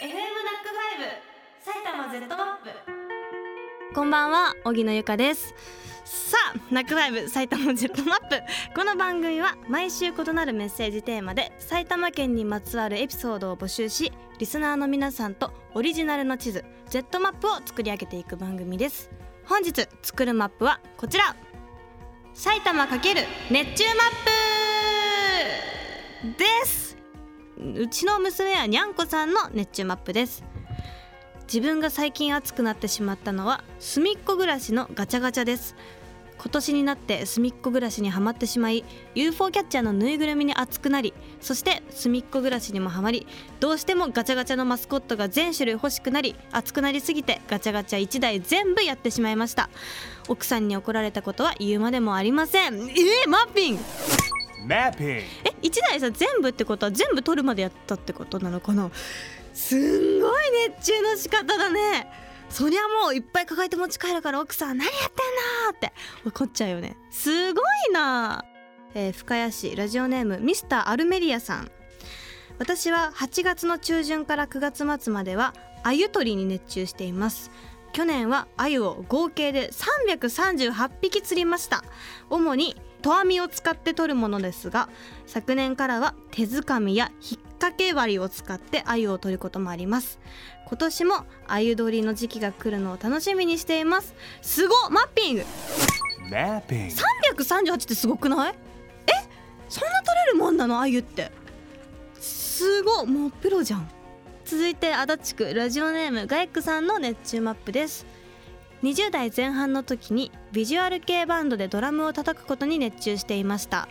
FM NACK5 埼玉 Z マップこんばんは荻野由香です。さあ NACK5 埼玉 Z マップこの番組は毎週異なるメッセージテーマで埼玉県にまつわるエピソードを募集しリスナーの皆さんとオリジナルの地図 Z マップを作り上げていく番組です。本日作るマップはこちら。埼玉×熱中マップです。うちの娘はにゃんこさんの熱中マップです。自分が最近熱くなってしまったのは隅っこ暮らしのガチャガチャです。今年になって隅っこ暮らしにはまってしまい UFO キャッチャーのぬいぐるみに熱くなりそして隅っこ暮らしにもハマりどうしてもガチャガチャのマスコットが全種類欲しくなり熱くなりすぎてガチャガチャ1台全部やってしまいました。奥さんに怒られたことは言うまでもありません。えー、マッピン！グ Mapping. え1台さ全部ってことは全部取るまでやったってことなのかな？すんごい熱中の仕方だね。そりゃもういっぱい抱えて持ち帰るから奥さん何やってんのって。怒っちゃうよね。すごいな、えー深谷市ラジオネームミスターアルメリアさん。私は8月の中旬から9月末までは鮎取りに熱中しています。去年は鮎を合計で338匹釣りました。主にと網を使って取るものですが昨年からは手づかみや引っ掛け針を使って鮎を取ることもあります。今年も鮎取りの時期が来るのを楽しみにしています。すごっマッピング。Mapping. 338ってすごくない？え？そんな取れるもんなの？鮎って。すごっもうプロじゃん。続いて足立区ラジオネームガイクさんの熱中マップです20代前半の時にビジュアル系バンドでドラムを叩くことに熱中していました。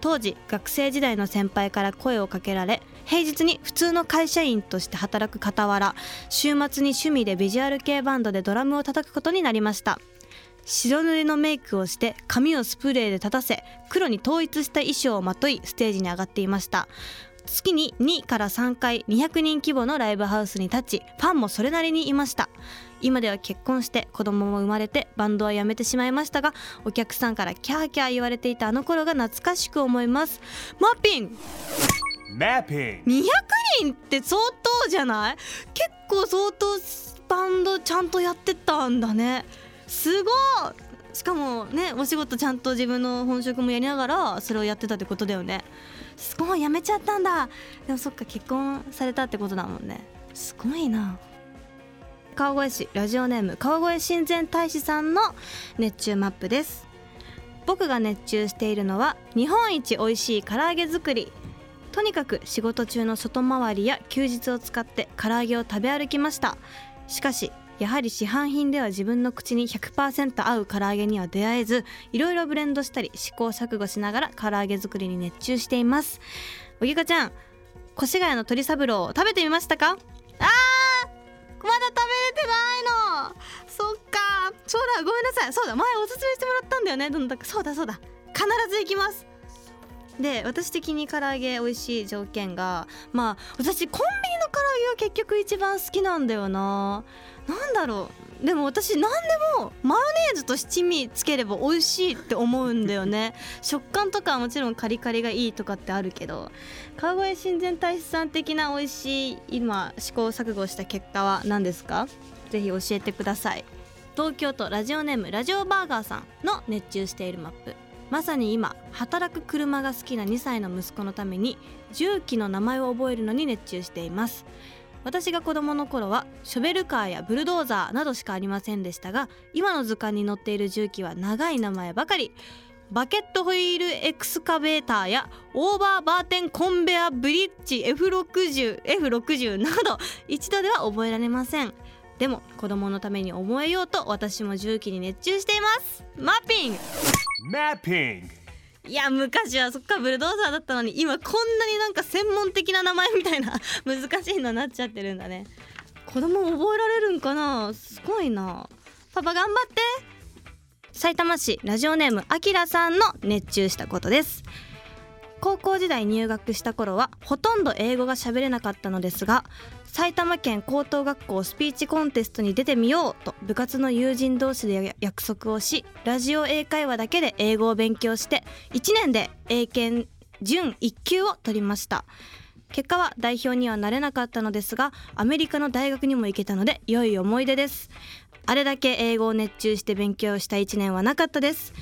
当時学生時代の先輩から声をかけられ平日に普通の会社員として働く傍ら週末に趣味でビジュアル系バンドでドラムを叩くことになりました。白塗りのメイクをして髪をスプレーで立たせ黒に統一した衣装をまといステージに上がっていました。月に2から3回200人規模のライブハウスに立ちファンもそれなりにいました。今では結婚して子供も生まれてバンドは辞めてしまいましたがお客さんからキャーキャー言われていたあの頃が懐かしく思います。マッピン。Mapping. 200人って相当じゃない？結構相当バンドちゃんとやってたんだね。すごい。しかもねお仕事ちゃんと自分の本職もやりながらそれをやってたってことだよね。すごいやめちゃったんだ。でもそっか結婚されたってことだもんね。すごいな川越市ラジオネーム川越親善大使さんの熱中マップです。僕が熱中しているのは日本一美味しい唐揚げ作り。とにかく仕事中の外回りや休日を使って唐揚げを食べ歩きました。しかしやはり市販品では自分の口に100%合う唐揚げには出会えずいろいろブレンドしたり試行錯誤しながら唐揚げ作りに熱中しています。おぎかちゃん越谷の鶏三郎を食べてみましたか？あーまだないの。そっか。そうだごめんなさい。そうだ前おすすめしてもらったんだよね。どんだかそうだそうだ。必ず行きます。で私的に唐揚げ美味しい条件がまあ私コンビニの唐揚げが結局一番好きなんだよな。なんだろう。でも私何でもマヨネーズと七味つければ美味しいって思うんだよね。食感とかはもちろんカリカリがいいとかってあるけど川越親善大使さん的な美味しい今試行錯誤した結果は何ですか？ぜひ教えてください。東京都ラジオネームラジオバーガーさんの熱中しているマップ。まさに今働く車が好きな2歳の息子のために重機の名前を覚えるのに熱中しています私が子供の頃はショベルカーやブルドーザーなどしかありませんでしたが今の図鑑に載っている重機は長い名前ばかり。バケットホイールエクスカベーターやオーバーバーテンコンベアブリッジ F60、F60 など一度では覚えられません。でも子供のために覚えようと私も重機に熱中しています。マッピング。Mapping. いや昔はそっかブルドーザーだったのに今こんなになんか専門的な名前みたいな 難しいのになっちゃってるんだね。子供覚えられるんかな？すごいな。パパ頑張って。埼玉市ラジオネームあきらさんの熱中したことです。高校時代入学した頃はほとんど英語が喋れなかったのですが埼玉県高等学校スピーチコンテストに出てみようと部活の友人同士で約束をしラジオ英会話だけで英語を勉強して1年で英検準1級を取りました。結果は代表にはなれなかったのですがアメリカの大学にも行けたので良い思い出です。あれだけ英語を熱中して勉強した1年はなかったです。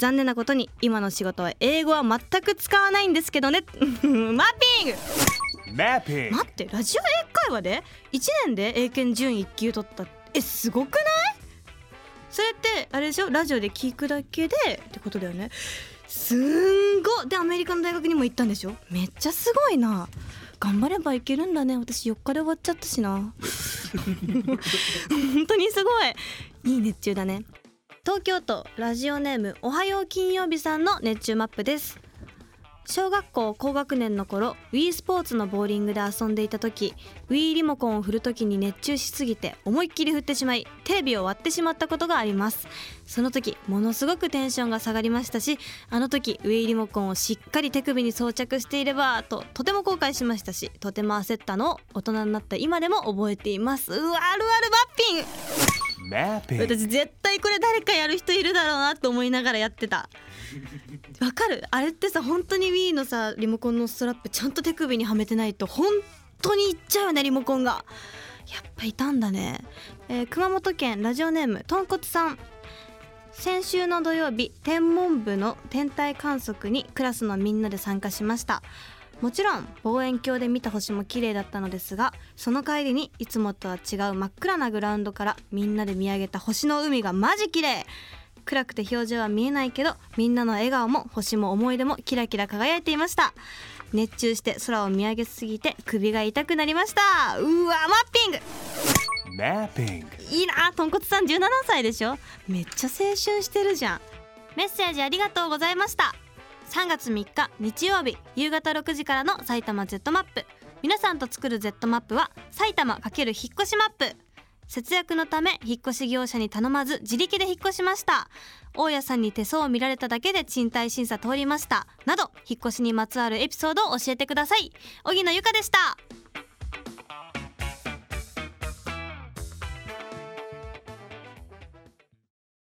残念なことに今の仕事は英語は全く使わないんですけどね。マッピング。Mapping. 待ってラジオ英会話で？1年で英検準1級取った。えすごくない？それってあれでしょ？ラジオで聞くだけで？ってことだよね。すんごでアメリカの大学にも行ったんでしょ？めっちゃすごいな。頑張ればいけるんだね。私4日で終わっちゃったしな。本当にすごい。いい熱中だね東京都ラジオネームおはよう金曜日さんの熱中マップです。小学校高学年の頃 Wii スポーツのボーリングで遊んでいた時 Wii リモコンを振る時に熱中しすぎて思いっきり振ってしまいテレビを割ってしまったことがあります。その時ものすごくテンションが下がりましたしあの時 Wii リモコンをしっかり手首に装着していればととても後悔しましたしとても焦ったのを大人になった今でも覚えています。うわあるあるバッピン。私絶対これ誰かやる人いるだろうなと思いながらやってた。わかる？あれってさ本当に Wii のさリモコンのストラップちゃんと手首にはめてないと本当にいっちゃうよねリモコンが。やっぱいたんだね、えー熊本県ラジオネームとんこつさん。先週の土曜日天文部の天体観測にクラスのみんなで参加しました。もちろん望遠鏡で見た星も綺麗だったのですがその帰りにいつもとは違う真っ暗なグラウンドからみんなで見上げた星の海がマジ綺麗。暗くて表情は見えないけどみんなの笑顔も星も思い出もキラキラ輝いていました。熱中して空を見上げすぎて首が痛くなりました。うわマッピング。Mapping. いいなとんこつさん。17歳でしょ？めっちゃ青春してるじゃん。メッセージありがとうございました3月3日日曜日夕方6時からの埼玉 Z マップ。皆さんと作る Z マップは埼玉×引っ越しマップ。節約のため引っ越し業者に頼まず自力で引っ越しました。大家さんに手相を見られただけで賃貸審査通りました。など引っ越しにまつわるエピソードを教えてください。荻野由香でした。